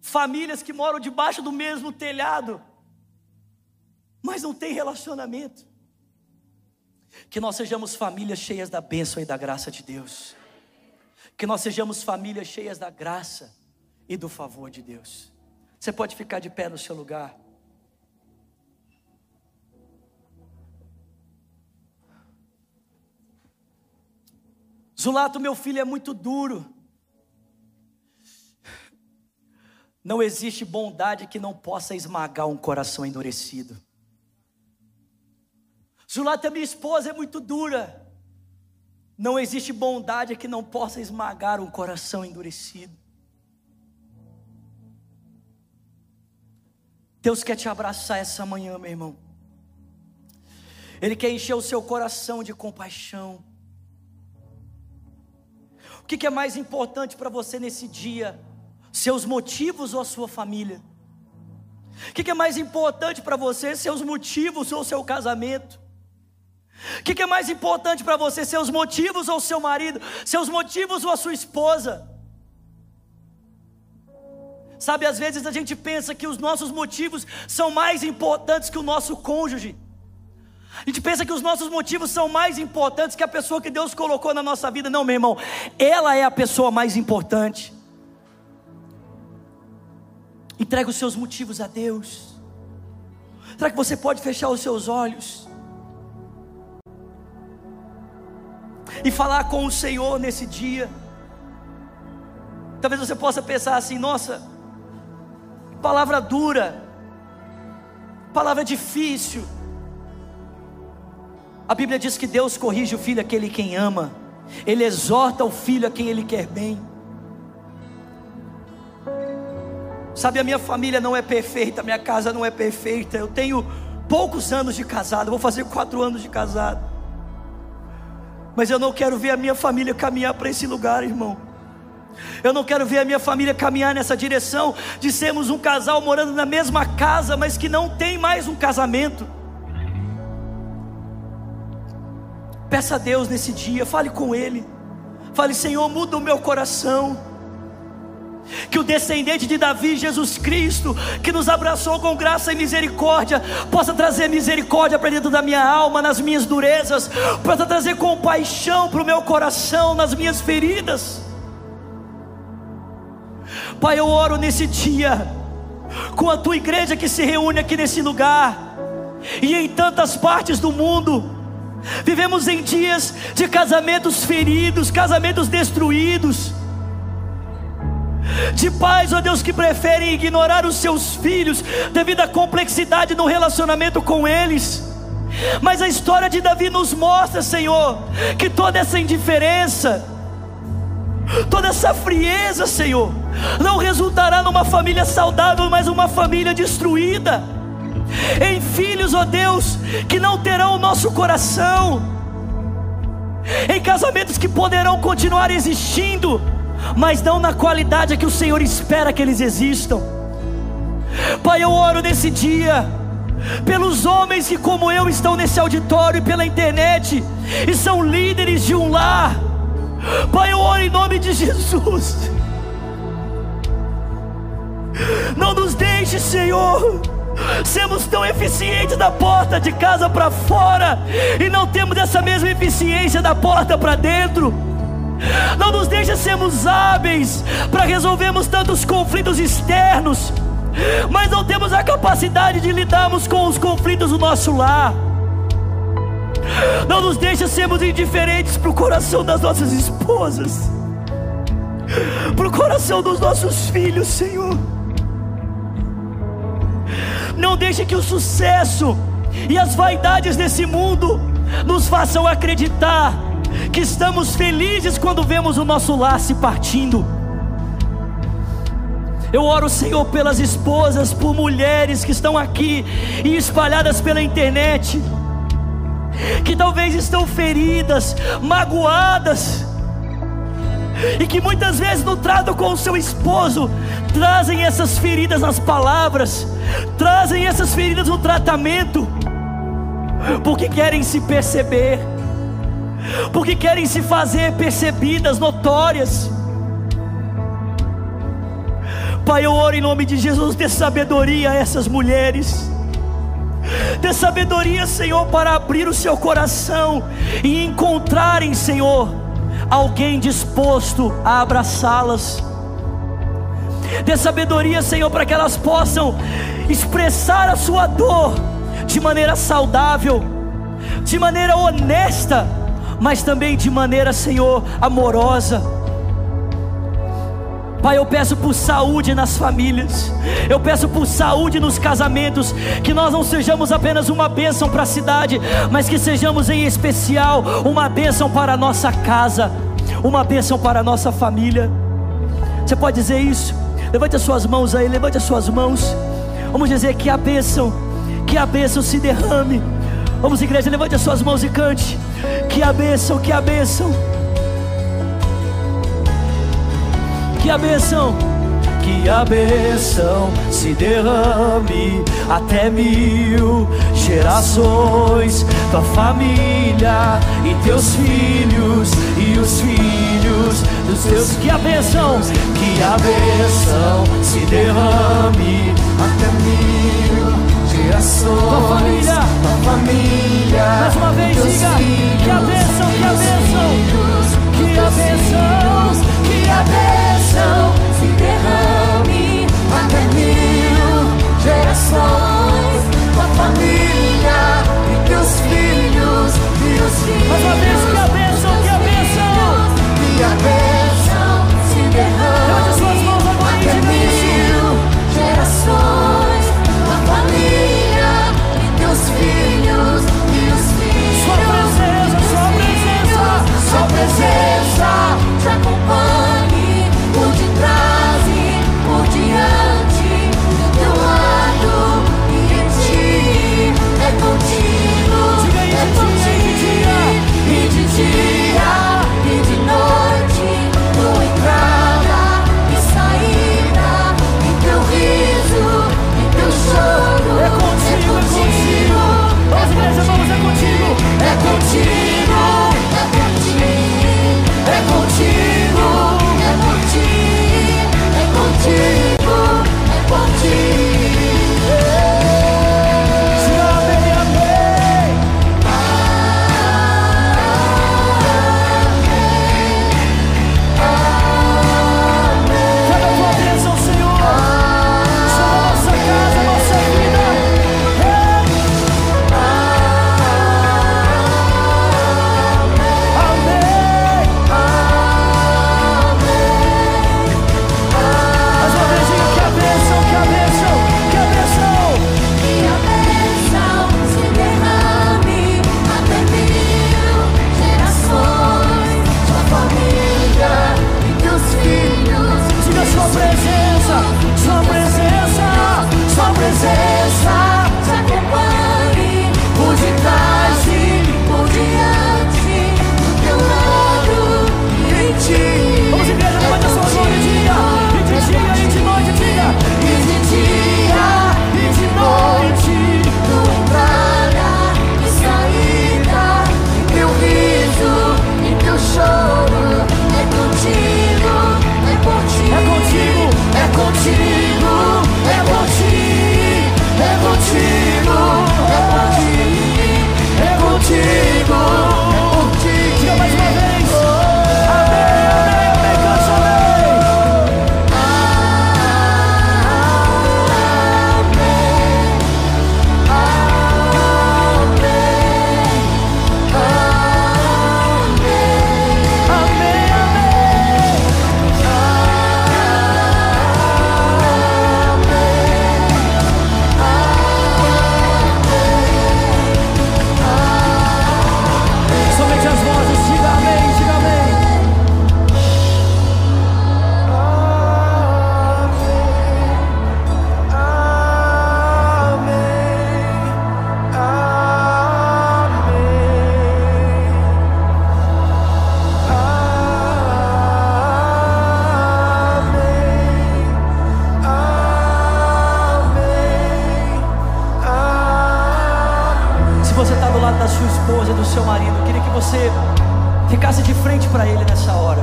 famílias que moram debaixo do mesmo telhado, mas não tem relacionamento. Que nós sejamos famílias cheias da bênção e da graça de Deus. Que nós sejamos famílias cheias da graça e do favor de Deus. Você pode ficar de pé no seu lugar. Zulato, meu filho é muito duro. Não existe bondade que não possa esmagar um coração endurecido. Zulata, minha esposa, é muito dura. Não existe bondade que não possa esmagar um coração endurecido. Deus quer te abraçar essa manhã, meu irmão. Ele quer encher o seu coração de compaixão. O que é mais importante para você nesse dia? Seus motivos ou a sua família? O que é mais importante para você? Seus motivos ou seu casamento? O que, que é mais importante para você, seus motivos ou seu marido, seus motivos ou a sua esposa? Sabe, às vezes a gente pensa que os nossos motivos são mais importantes que o nosso cônjuge. A gente pensa que os nossos motivos são mais importantes que a pessoa que Deus colocou na nossa vida. Não, meu irmão, ela é a pessoa mais importante. Entrega os seus motivos a Deus. Será que você pode fechar os seus olhos? E falar com o Senhor nesse dia. Talvez você possa pensar assim: nossa, palavra dura, palavra difícil. A Bíblia diz que Deus corrige o filho aquele quem ama, Ele exorta o filho a quem Ele quer bem. Sabe, a minha família não é perfeita, a minha casa não é perfeita. Eu tenho poucos anos de casado, vou fazer quatro anos de casado. Mas eu não quero ver a minha família caminhar para esse lugar, irmão. Eu não quero ver a minha família caminhar nessa direção de sermos um casal morando na mesma casa, mas que não tem mais um casamento. Peça a Deus nesse dia, fale com Ele. Fale, Senhor, muda o meu coração que o descendente de Davi, Jesus Cristo, que nos abraçou com graça e misericórdia, possa trazer misericórdia para dentro da minha alma, nas minhas durezas, possa trazer compaixão para o meu coração, nas minhas feridas. Pai, eu oro nesse dia, com a tua igreja que se reúne aqui nesse lugar, e em tantas partes do mundo, vivemos em dias de casamentos feridos, casamentos destruídos, de pais, ó Deus, que preferem ignorar os seus filhos devido à complexidade no relacionamento com eles. Mas a história de Davi nos mostra, Senhor, que toda essa indiferença, toda essa frieza, Senhor, não resultará numa família saudável, mas uma família destruída. Em filhos, ó Deus, que não terão o nosso coração, em casamentos que poderão continuar existindo, mas não na qualidade que o Senhor espera que eles existam. Pai, eu oro nesse dia pelos homens que, como eu, estão nesse auditório e pela internet e são líderes de um lar. Pai, eu oro em nome de Jesus. Não nos deixe, Senhor, sermos tão eficientes da porta de casa para fora e não temos essa mesma eficiência da porta para dentro. Não nos deixe sermos hábeis para resolvermos tantos conflitos externos, mas não temos a capacidade de lidarmos com os conflitos do nosso lar. Não nos deixe sermos indiferentes para o coração das nossas esposas. para o coração dos nossos filhos, Senhor. Não deixe que o sucesso e as vaidades desse mundo nos façam acreditar que estamos felizes quando vemos o nosso lar se partindo. Eu oro, Senhor, pelas esposas, por mulheres que estão aqui e espalhadas pela internet, que talvez estão feridas, magoadas, e que muitas vezes no trato com o seu esposo trazem essas feridas nas palavras, trazem essas feridas no tratamento, porque querem se perceber, porque querem se fazer percebidas, notórias. Pai, eu oro em nome de Jesus, dê sabedoria a essas mulheres. Dê sabedoria, Senhor, para abrir o seu coração e encontrarem, Senhor, alguém disposto a abraçá-las. Dê sabedoria, Senhor, para que elas possam expressar a sua dor de maneira saudável, de maneira honesta, mas também de maneira, Senhor, amorosa. Pai, eu peço por saúde nas famílias, eu peço por saúde nos casamentos, que nós não sejamos apenas uma bênção para a cidade, mas que sejamos em especial uma bênção para a nossa casa, uma bênção para a nossa família. Você pode dizer isso? Levante as suas mãos aí, levante as suas mãos. Vamos dizer que a bênção, que a bênção se derrame. Vamos, igreja, levante as suas mãos e cante. Que a bênção, que a bênção. Que a bênção, que a bênção se derrame até mil gerações, tua família e teus filhos e os filhos dos teus. Que a bênção, que a bênção se derrame até mil gerações, tua família, família. Mais uma vez diga, que a bênção, que a bênção, que a bênção que a bênção se derrame até mil gerações, tua família e teus filhos e os filhos. Mais uma vez, que a bênção, que a bênção, que a bênção presença te acompanhe por detrás e por diante, do teu lado e em ti. É contigo, é por de dia e de noite, tua entrada e saída, e teu riso e teu choro. É é é é contigo, é contigo. Ficasse de frente para ele nessa hora.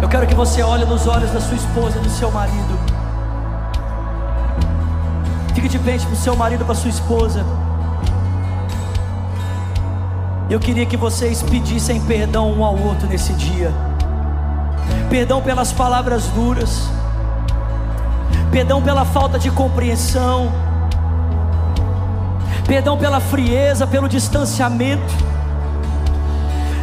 Eu quero que você olhe nos olhos da sua esposa do seu marido. Fique de frente para o seu marido, para sua esposa. Eu queria que vocês pedissem perdão um ao outro nesse dia. Perdão pelas palavras duras. Perdão pela falta de compreensão. Perdão pela frieza, pelo distanciamento.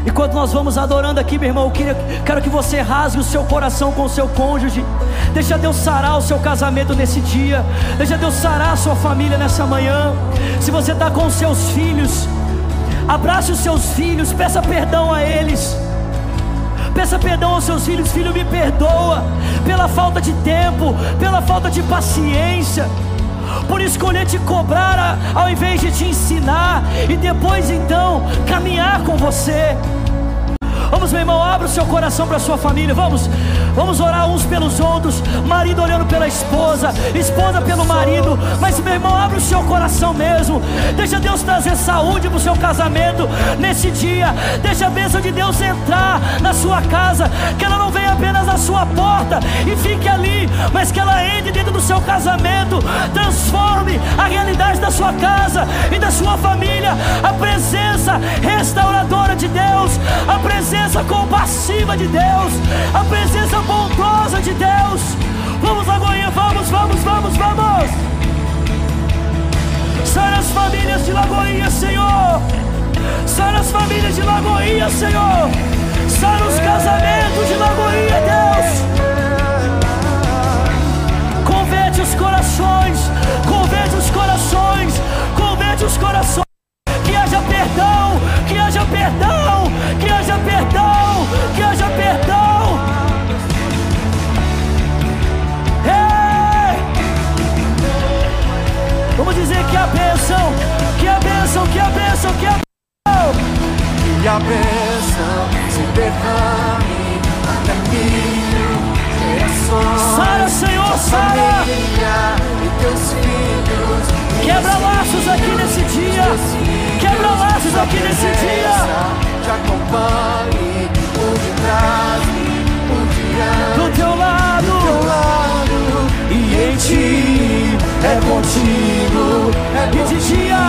Enquanto nós vamos adorando aqui, meu irmão, eu queria, quero que você rasgue o seu coração com o seu cônjuge. Deixa Deus sarar o seu casamento nesse dia. Deixa Deus sarar a sua família nessa manhã. Se você está com os seus filhos, Abrace os seus filhos, peça perdão a eles. Peça perdão aos seus filhos, filho, me perdoa pela falta de tempo, pela falta de paciência, por escolher te cobrar ao invés de te ensinar e depois então caminhar com você. Vamos, meu irmão, abra o seu coração para a sua família. Vamos, vamos orar uns pelos outros. Marido olhando pela esposa, esposa pelo marido. Mas, meu irmão, abra o seu coração mesmo. Deixa Deus trazer saúde para o seu casamento nesse dia. Deixa a bênção de Deus entrar na sua casa. Que ela não venha apenas na sua porta e fique ali, mas que ela entre dentro do seu casamento. Transforme a realidade da sua casa e da sua família. A presença restauradora de Deus. A presença compassiva de Deus, a presença bondosa de Deus. Vamos, Lagoinha, vamos, vamos, vamos, vamos. Sai as famílias de Lagoinha, Senhor. Sai as famílias de Lagoinha, Senhor. Sai os casamentos de Lagoinha, Deus. Converte os corações, converte os corações, converte os corações. Vamos dizer que a bênção, que a bênção, que a bênção, que a bênção. Que a bênção se derrame até mil. Sara, Senhor, Sara. Quebra laços aqui nesse dia. Quebra laços aqui nesse dia. Te acompanhe por detrás por diante. Do teu lado. Do teu lado. E em ti é contigo. É E de dia.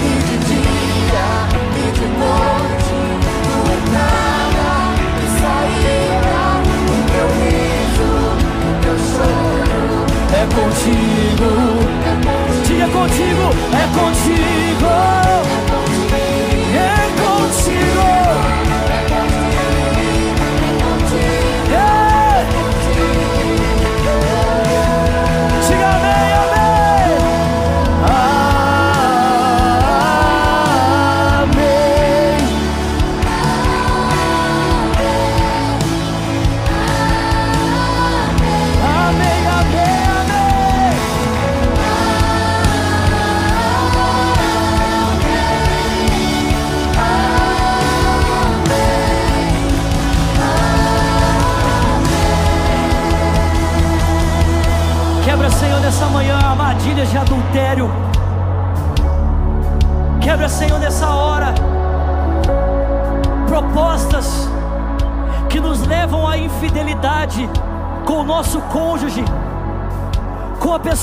E de dia e de noite. Tua entrada e saída. O teu riso, o teu choro. É contigo. Diga contigo. É contigo.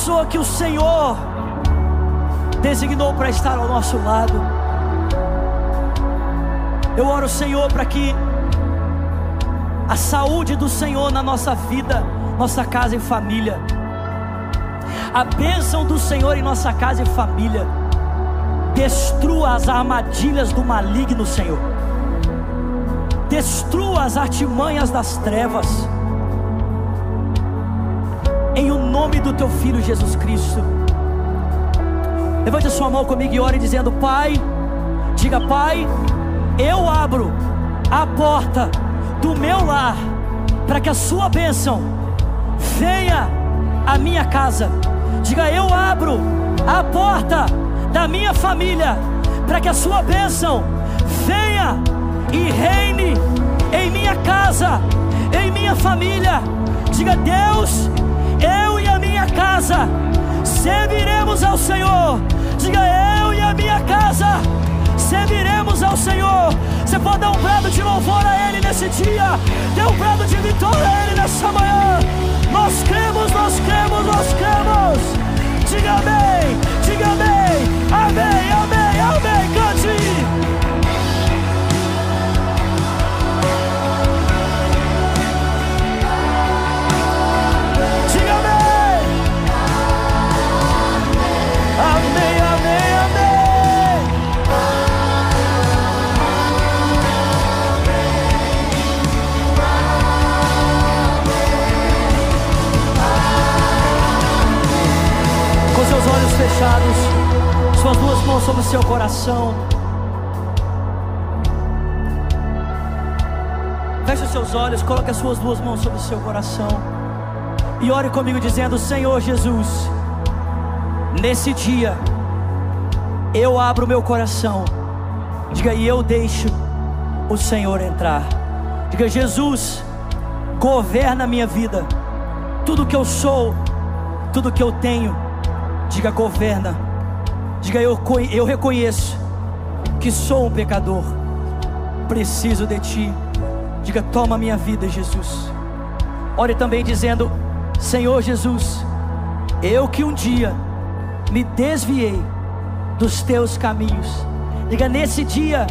Pessoa que o Senhor designou para estar ao nosso lado. Eu oro, Senhor, para que a saúde do Senhor na nossa vida, nossa casa e família, a bênção do Senhor em nossa casa e família, destrua as armadilhas do maligno, Senhor, destrua as artimanhas das trevas, nome do Teu Filho Jesus Cristo. Levante a sua mão comigo e ore dizendo: Pai, diga, Pai, eu abro a porta do meu lar para que a Sua bênção venha à minha casa. Diga, eu abro a porta da minha família para que a Sua bênção venha e reine em minha casa, em minha família. Diga, Deus, casa serviremos ao Senhor. Diga eu e a minha casa serviremos ao Senhor. Você pode dar um brado de louvor a Ele nesse dia, dê um brado de vitória a Ele sobre o seu coração. Feche os seus olhos, coloque as suas duas mãos sobre o seu coração. E ore comigo dizendo: Senhor Jesus, nesse dia, eu abro meu coração. Diga, e eu deixo o Senhor entrar. Diga, Jesus, governa a minha vida. Tudo que eu sou, tudo que eu tenho, diga, governa. Diga, eu, eu reconheço que sou um pecador, preciso de Ti. Diga, toma minha vida, Jesus. Ore também dizendo: Senhor Jesus, eu que um dia me desviei dos teus caminhos. Diga, nesse dia,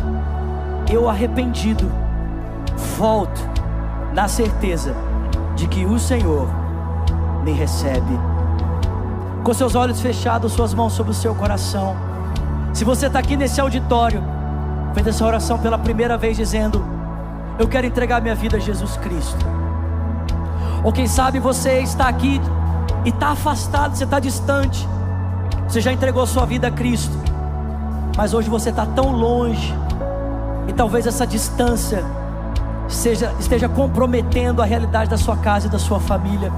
eu arrependido, volto na certeza de que o Senhor me recebe. Com seus olhos fechados, suas mãos sobre o seu coração. Se você está aqui nesse auditório, fez essa oração pela primeira vez, dizendo: Eu quero entregar minha vida a Jesus Cristo. Ou quem sabe você está aqui e está afastado, você está distante. Você já entregou sua vida a Cristo, mas hoje você está tão longe, e talvez essa distância seja, esteja comprometendo a realidade da sua casa e da sua família.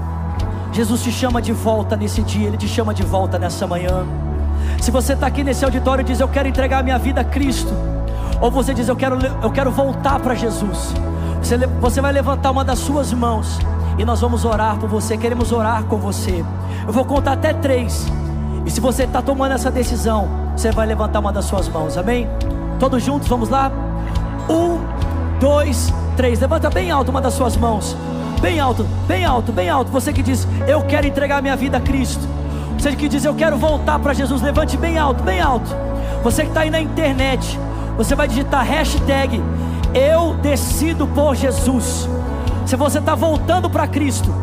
Jesus te chama de volta nesse dia, Ele te chama de volta nessa manhã. Se você está aqui nesse auditório e diz eu quero entregar minha vida a Cristo, ou você diz eu quero, eu quero voltar para Jesus, você, você vai levantar uma das suas mãos e nós vamos orar por você, queremos orar com você. Eu vou contar até três, e se você está tomando essa decisão, você vai levantar uma das suas mãos, amém? Todos juntos, vamos lá? Um, dois, três. Levanta bem alto uma das suas mãos. Bem alto, bem alto, bem alto. Você que diz, eu quero entregar minha vida a Cristo. Você que diz, eu quero voltar para Jesus. Levante bem alto, bem alto. Você que está aí na internet, você vai digitar hashtag Eu decido por Jesus. Se você está voltando para Cristo,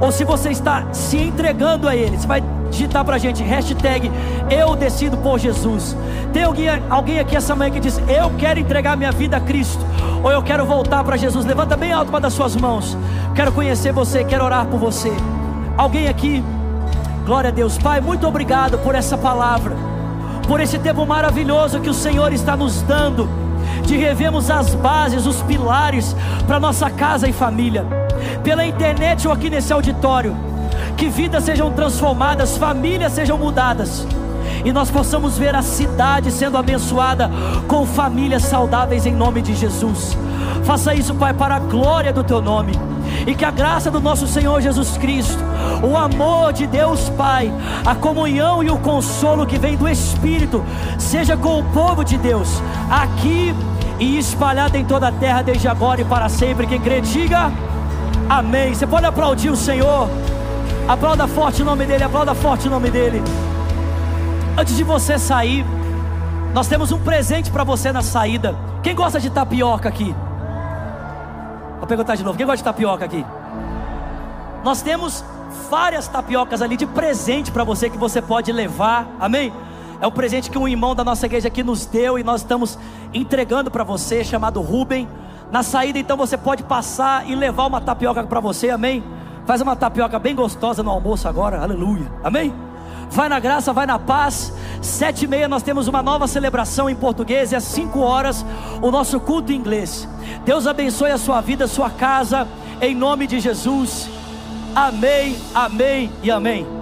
ou se você está se entregando a Ele, você vai digitar para a gente hashtag Eu decido por Jesus. Tem alguém, alguém aqui essa manhã que diz Eu quero entregar minha vida a Cristo, ou eu quero voltar para Jesus? Levanta bem alto uma das suas mãos. Quero conhecer você, quero orar por você. Alguém aqui? Glória a Deus, Pai, muito obrigado por essa palavra, por esse tempo maravilhoso que o Senhor está nos dando, de revermos as bases, os pilares para nossa casa e família, pela internet ou aqui nesse auditório, que vidas sejam transformadas, famílias sejam mudadas, e nós possamos ver a cidade sendo abençoada com famílias saudáveis em nome de Jesus. Faça isso, Pai, para a glória do Teu nome. E que a graça do nosso Senhor Jesus Cristo, o amor de Deus Pai, a comunhão e o consolo que vem do Espírito, seja com o povo de Deus, aqui e espalhado em toda a terra, desde agora e para sempre. Quem crê, diga amém. Você pode aplaudir o Senhor, aplauda forte o nome dEle, aplauda forte o nome dEle. Antes de você sair, nós temos um presente para você na saída. Quem gosta de tapioca aqui? Vou perguntar de novo. Quem gosta de tapioca aqui? Nós temos várias tapiocas ali de presente para você que você pode levar. Amém? É um presente que um irmão da nossa igreja aqui nos deu e nós estamos entregando para você, chamado Rubem. Na saída, então, você pode passar e levar uma tapioca para você. Amém? Faz uma tapioca bem gostosa no almoço agora. Aleluia. Amém? Vai na graça, vai na paz. Sete e meia nós temos uma nova celebração em português e às cinco horas o nosso culto em inglês. Deus abençoe a sua vida, a sua casa, em nome de Jesus. Amém, amém e amém.